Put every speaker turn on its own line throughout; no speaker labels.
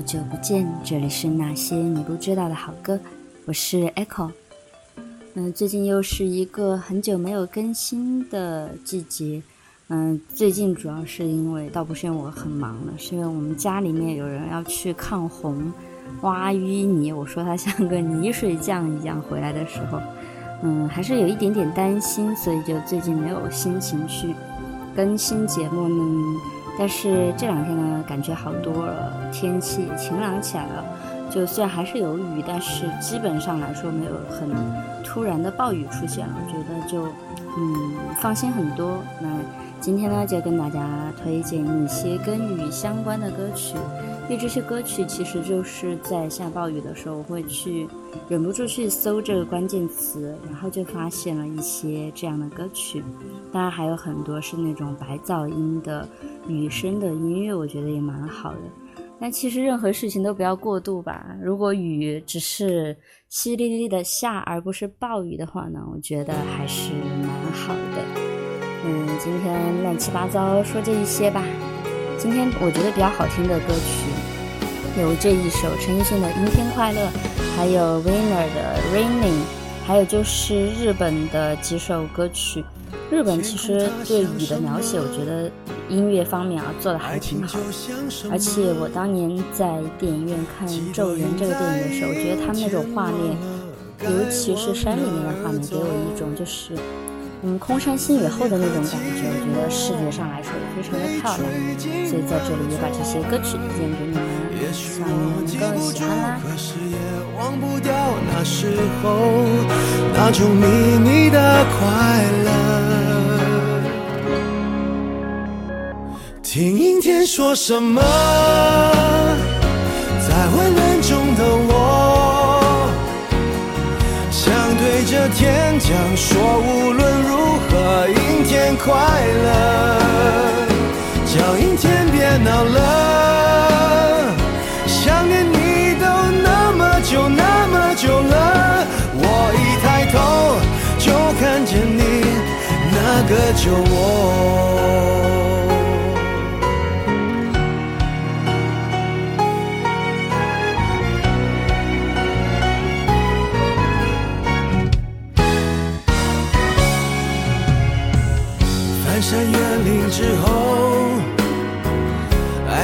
好久不见，这里是那些你不知道的好歌，我是 Echo。嗯，最近又是一个很久没有更新的季节。嗯，最近主要是因为，倒不是因为我很忙了，是因为我们家里面有人要去抗洪，挖淤泥。我说他像个泥水匠一样，回来的时候，嗯，还是有一点点担心，所以就最近没有心情去更新节目嗯。但是这两天呢，感觉好多了，天气晴朗起来了。就虽然还是有雨，但是基本上来说没有很突然的暴雨出现了，我觉得就嗯放心很多。那。今天呢，就跟大家推荐一些跟雨相关的歌曲。因为这些歌曲其实就是在下暴雨的时候我会去忍不住去搜这个关键词，然后就发现了一些这样的歌曲。当然还有很多是那种白噪音的雨声的音乐，我觉得也蛮好的。但其实任何事情都不要过度吧。如果雨只是淅沥沥的下，而不是暴雨的话呢，我觉得还是蛮好的。今天乱七八糟说这一些吧。今天我觉得比较好听的歌曲有这一首陈奕迅的《阴天快乐》，还有 Winner 的《Raining》，还有就是日本的几首歌曲。日本其实对雨的描写，我觉得音乐方面啊做的还挺好。的。而且我当年在电影院看《咒人》这个电影的时候，我觉得他们那种画面，尤其是山里面的画面，给我一种就是。嗯，空山新雨后的那种感觉，我觉得视觉上来说也非常的漂亮，所以在这里也把这些歌曲推荐给你们，希望你们能够喜欢啦。快乐，叫阴天别闹了。想念你都那么久那么久了，我一抬头就看见你那个酒窝。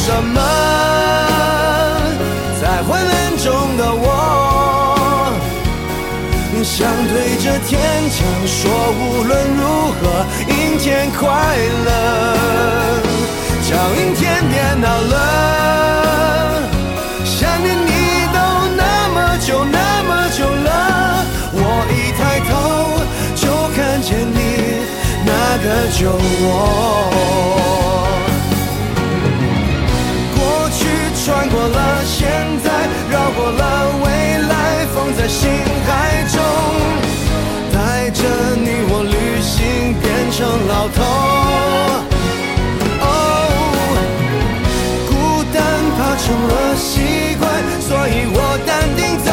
什么？在昏暗中的我，想对着天讲说，无论如何，阴天快乐，叫阴天变恼了。想念你都那么久那么久了，我一抬头就看见你那个酒窝。穿过了现在，绕过了未来，封在心海中，带着你我旅行，变成老头。哦，孤单怕成了习惯，所以我淡定走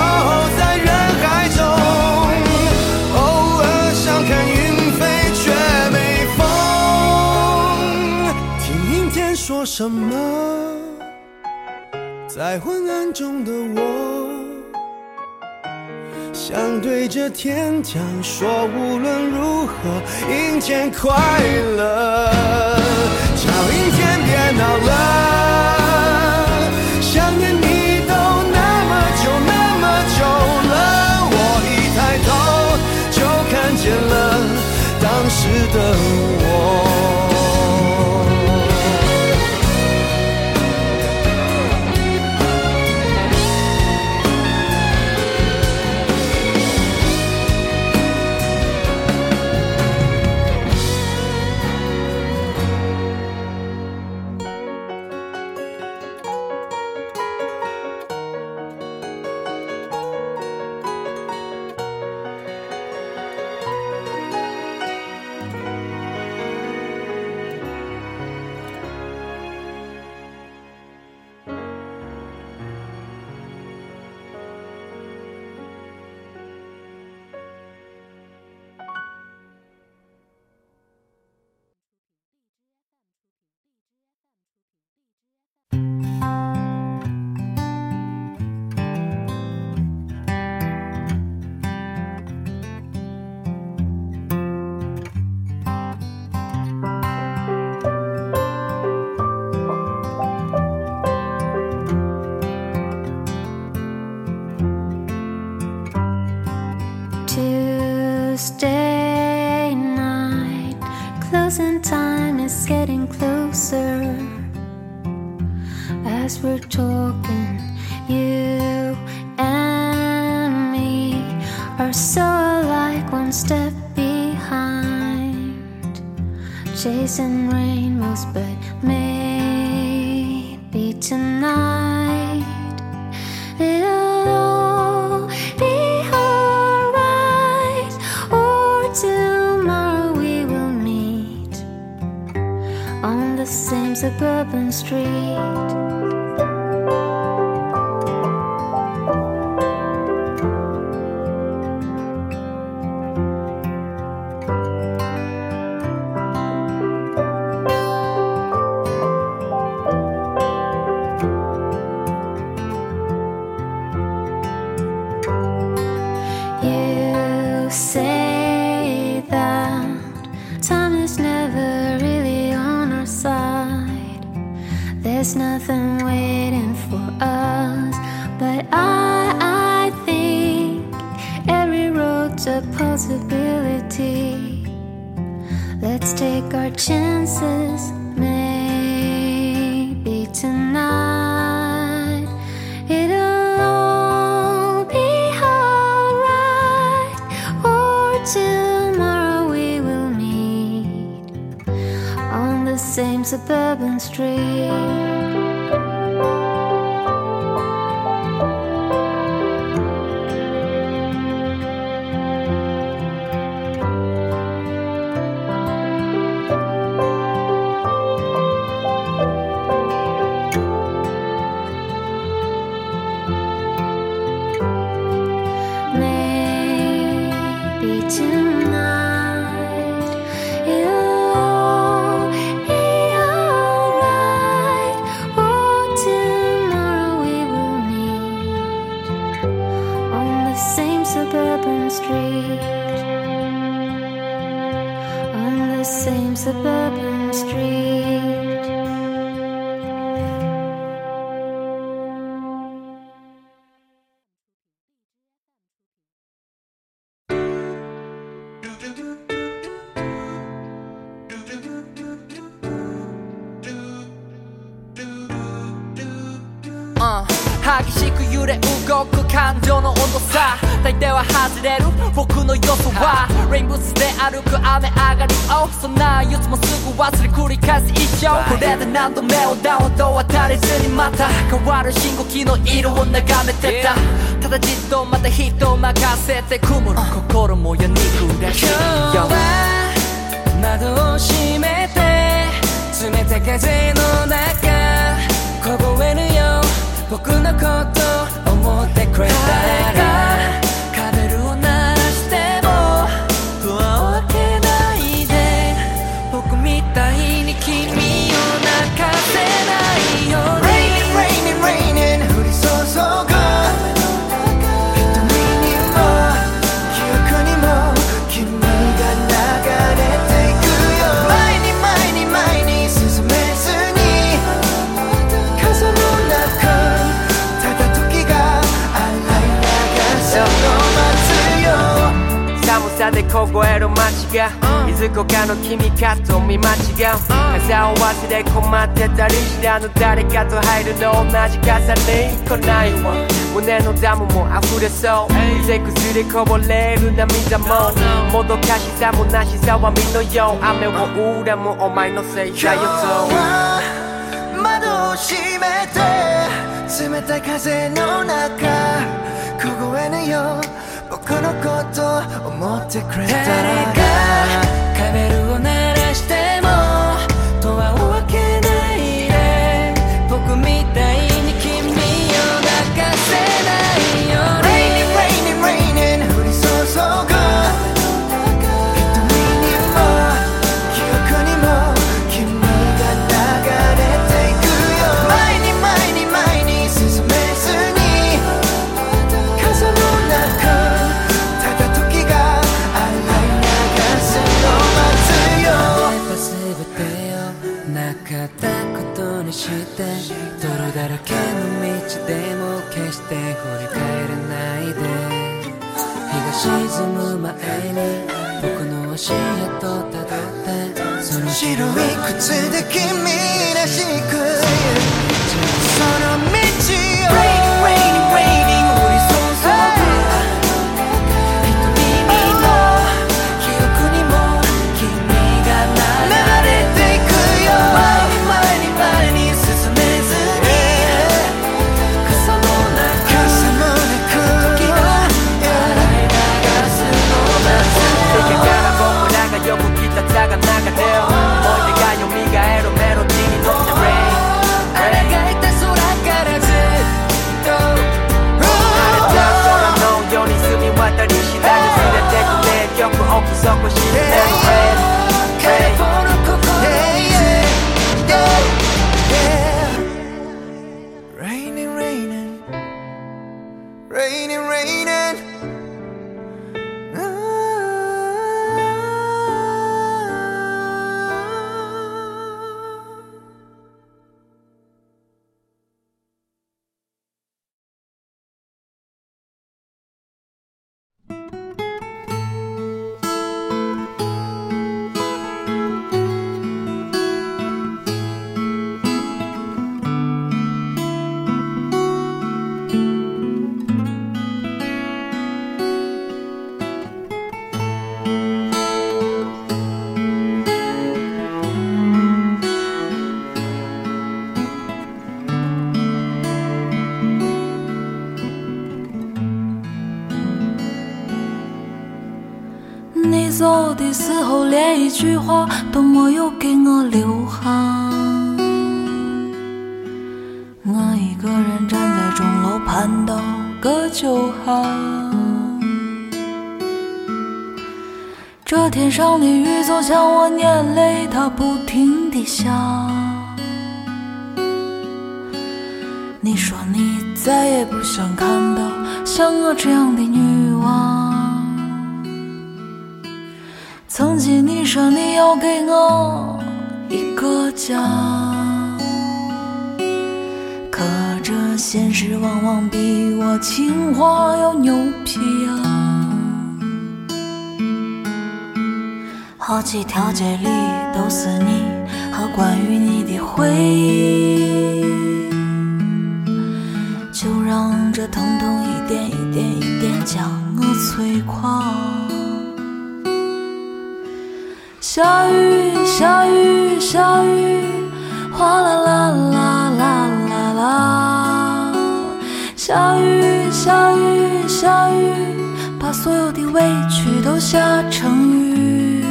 在人海中，偶尔想看云飞，却没风听阴天说什么。在昏暗中的我，想对着天讲说，无论如何，阴天快乐，早阴天变老了，想念你都那么久那么久了，我一抬头就看见了当时的。我。
To. 歩く雨上がりをそんな憂つもすぐ忘れ繰り返す一生これで何度目をダウンと渡れずにまた変わる信号機の色を眺めてたただじっとまた人を任せて曇る心もやにくらしい今日は
窓を閉めて冷たい風の中こえるよ僕のこと思ってくれた誰か凍える街が、いずこかの君かと見間違う、風を忘れ困ってたりしてあの誰かと入るの同じ傘に来ないわ胸のダムも溢れそうぜ崩れこぼれる涙ももどかしさもなしさは身のよう雨を恨むお前のせいだよ
う窓を閉めて冷たい風の中凍えぬよ僕のこと思ってくれたら
誰る
走的时候，连一句话都没有给我留下。我一个人站在钟楼盼到个酒喝。这天上的雨就像我眼泪，它不停地下。你说你再也不想看到像我这样的女娃。曾经你说你要给我一个家，可这现实往往比我情话要牛皮呀。好几条街里都是你和关于你的回忆，就让这疼痛一点一点一点将我摧垮。下雨，下雨，下雨，哗啦啦啦啦啦啦。下雨，下雨，下雨，把所有的委屈都下成雨。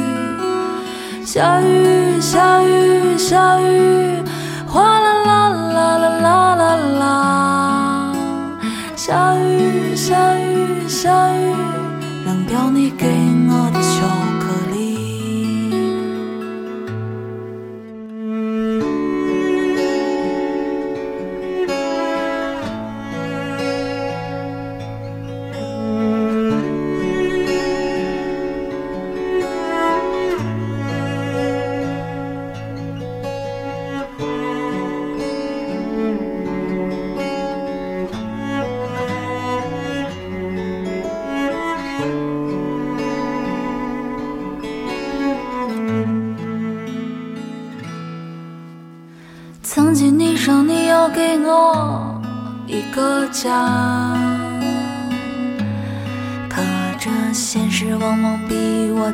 下雨，下雨，下雨，哗啦啦啦啦啦啦。下雨，下雨，下雨。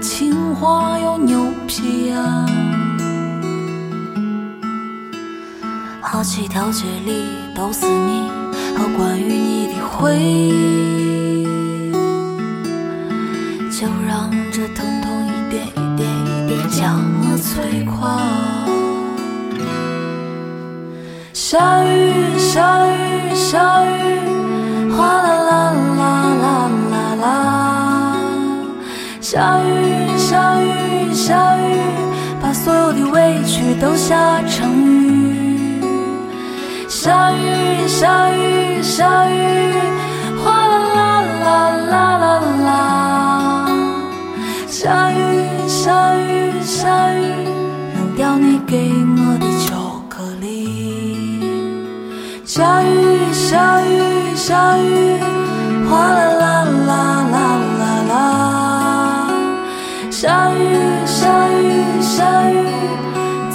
情话有牛皮啊！好几条街里都是你和关于你的回忆，就让这疼痛一点一点一点将我摧垮。下雨，下雨，下雨。下雨，下雨，下雨，把所有的委屈都下成雨。下雨，下雨，下雨，哗啦啦啦啦啦啦。下雨，下雨，下雨，扔掉你给我的巧克力。下雨，下雨，下雨，哗啦。下雨，下雨，下雨，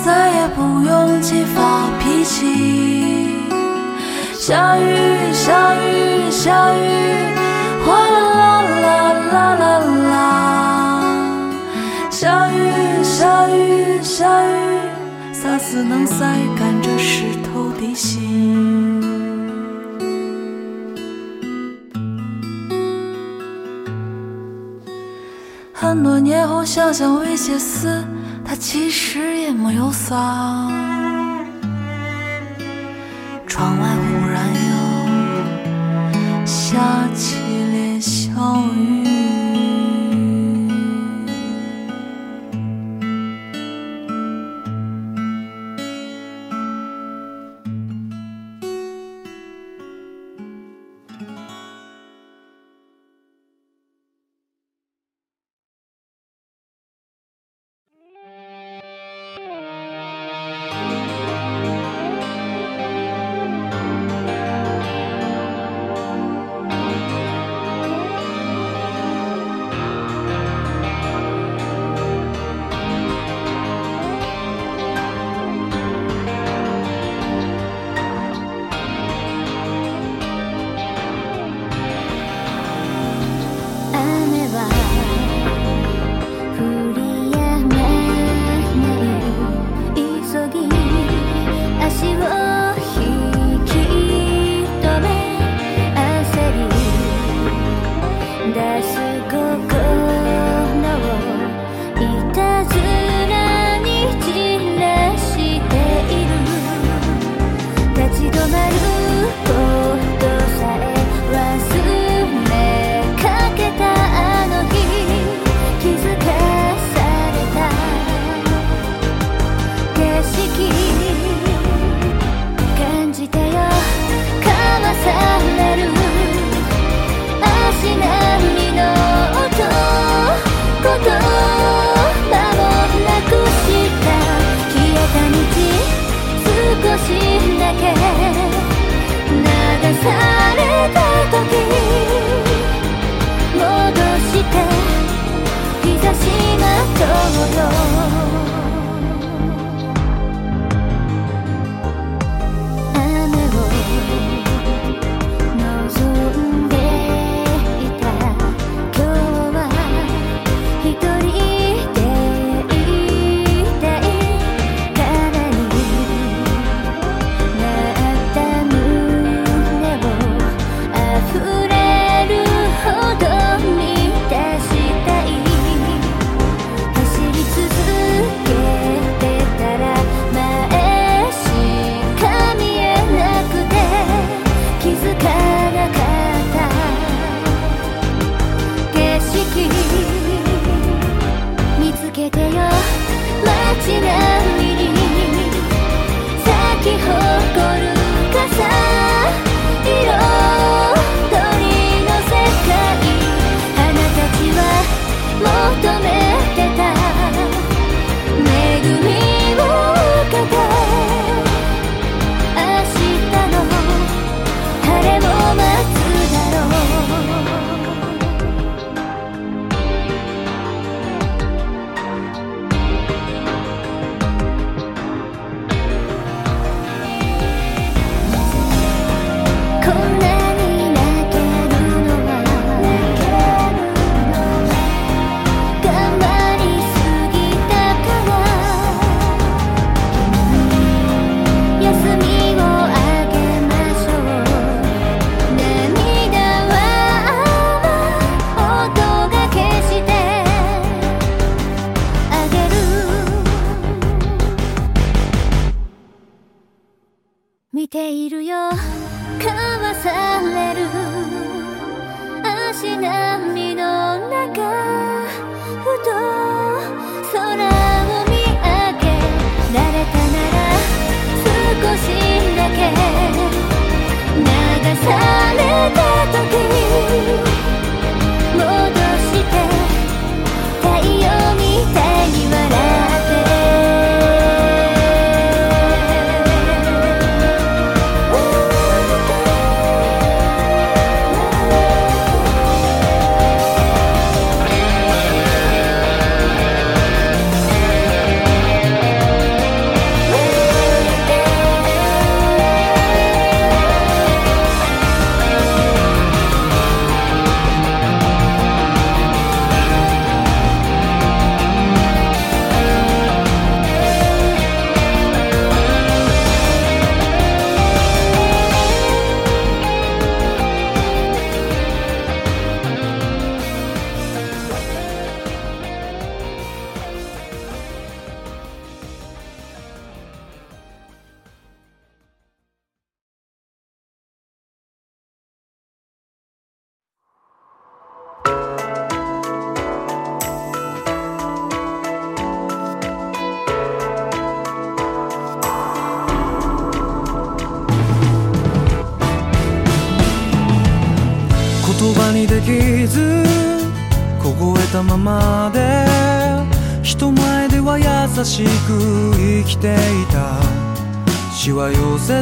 再也不用去发脾气。下雨，下雨，下雨，哗啦啦啦啦啦啦。下雨，下雨，下雨，洒死能塞干这湿透的心。很多年后想想那些事，它其实也没有啥。窗外忽然又下起了小雨。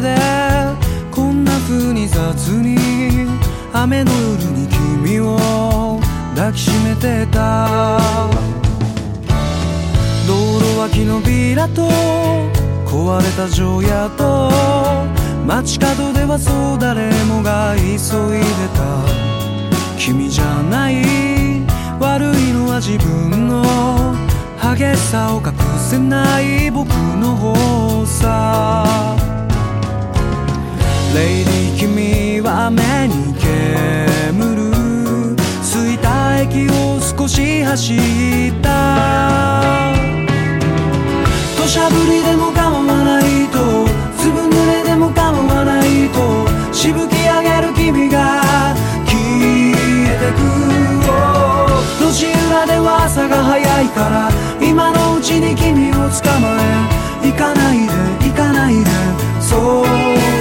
でこんな
風に雑に雨の夜に君を抱きしめてた道路脇のビラと壊れた乗屋と街角ではそう誰もが急いでた君じゃない悪いのは自分の激しさを隠せない僕の方さレイデ君は目に煙る着いた駅を少し走った土砂降りでも構わないとずぶ濡れでも構わないとしぶき上げる君が消えてく路地裏では朝が早いから今のうちに君を捕まえ行かないで行かないでそう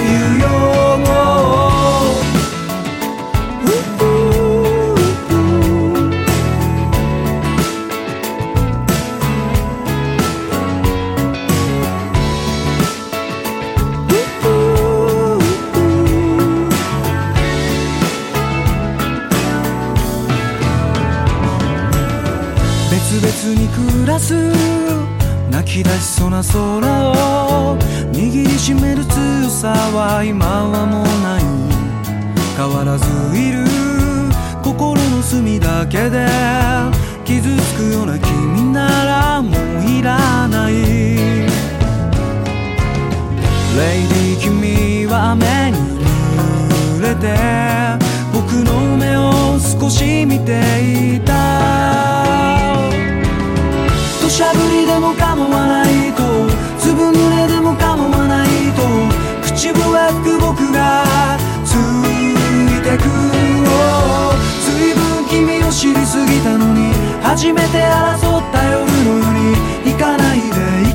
別々に暮らす泣き出しそうな空を握りしめる強さは今はもうない変わらずいる心の隅だけで傷つくような君ならもういらないレイディ君は雨に濡れて僕の目を少し見ていたしゃぶりでも構わないとつぶ濡れでも構わないと口笛吹く僕がついてくずいぶん君を知りすぎたのに初めて争った夜のように行かないで行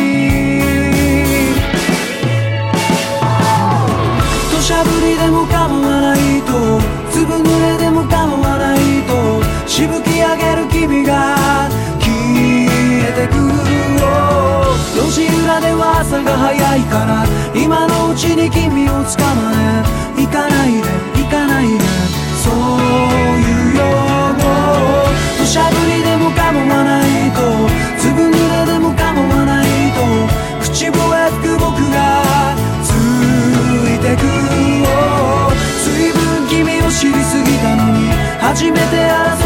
しゃぶりでも構わないとずぶ濡れでも構わないとしぶき上げる君が消えてく路地裏では朝が早いから今のうちに君をつかまえ行かないで行かないでそういうよう土砂降りでも構わないと初めて争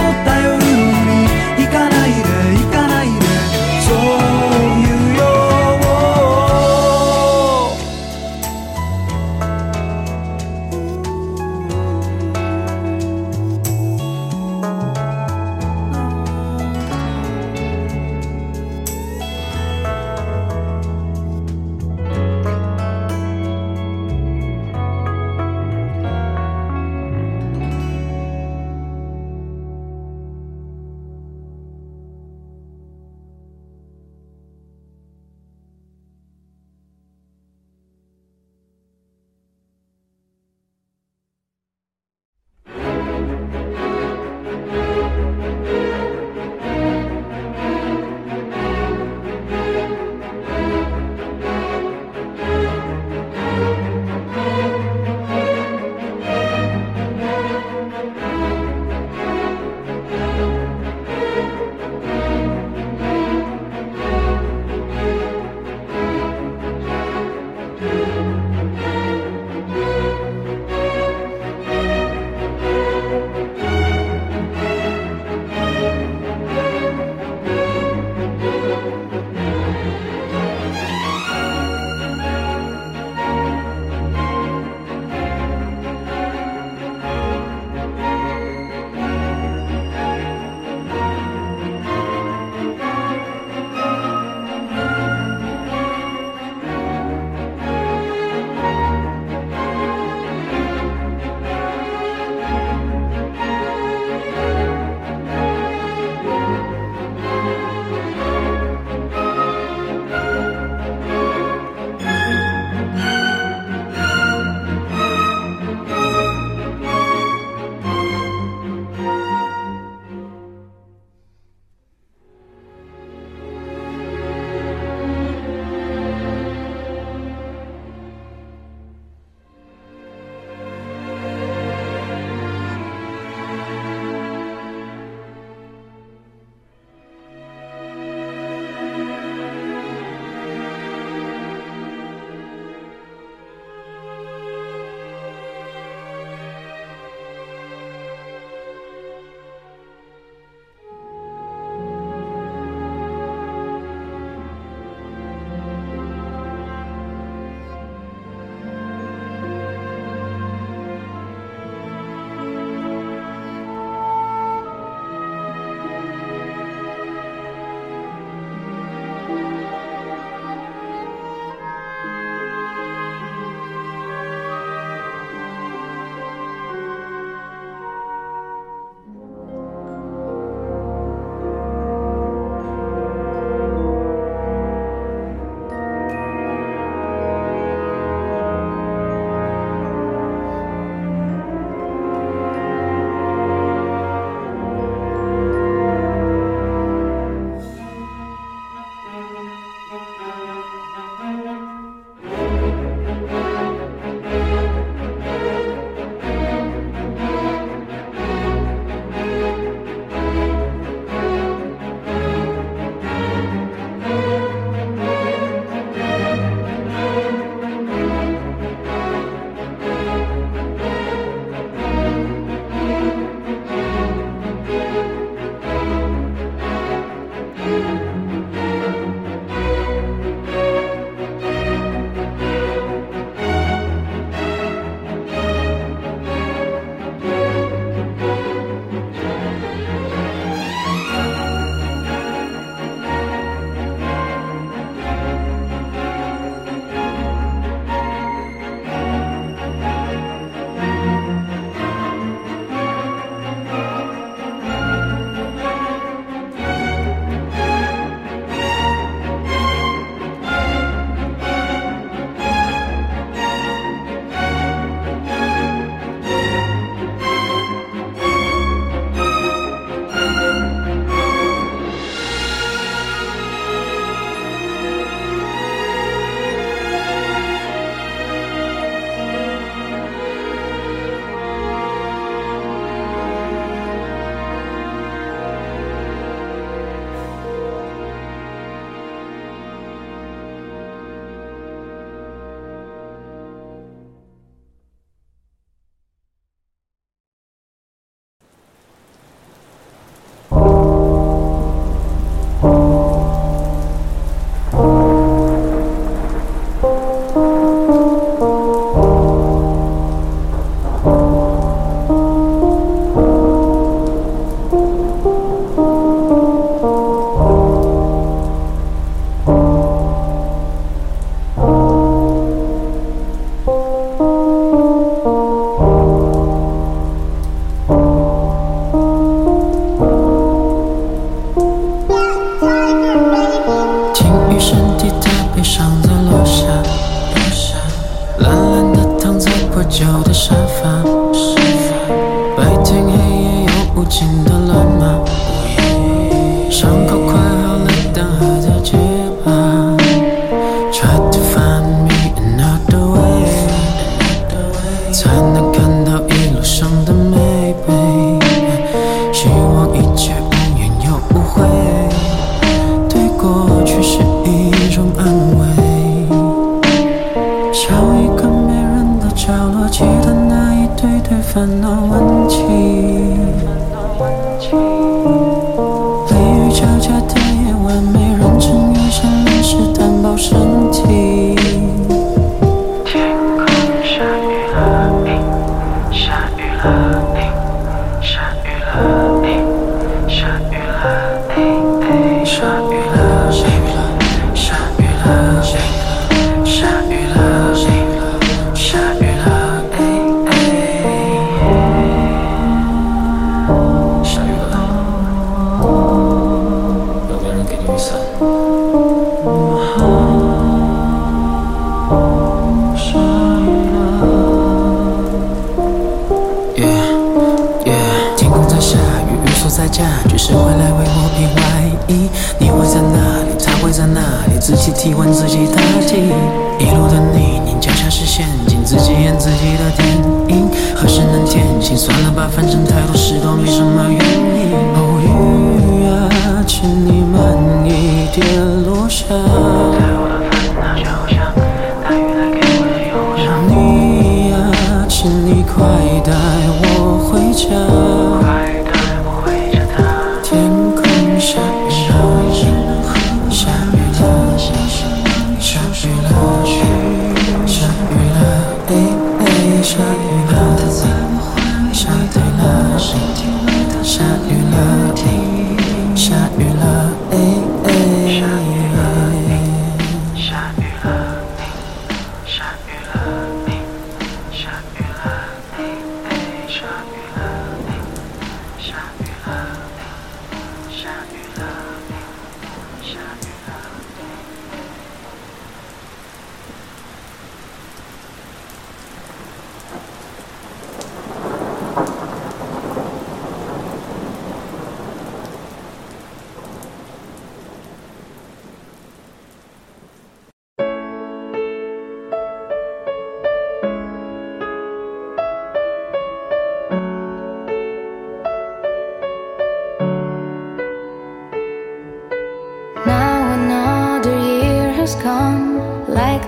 自己演自己的电影。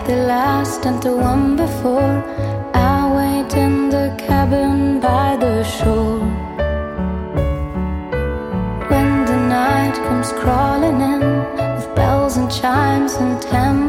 the last and the one before. I wait in the cabin by the shore. When the night comes crawling in with bells and chimes and tambourines.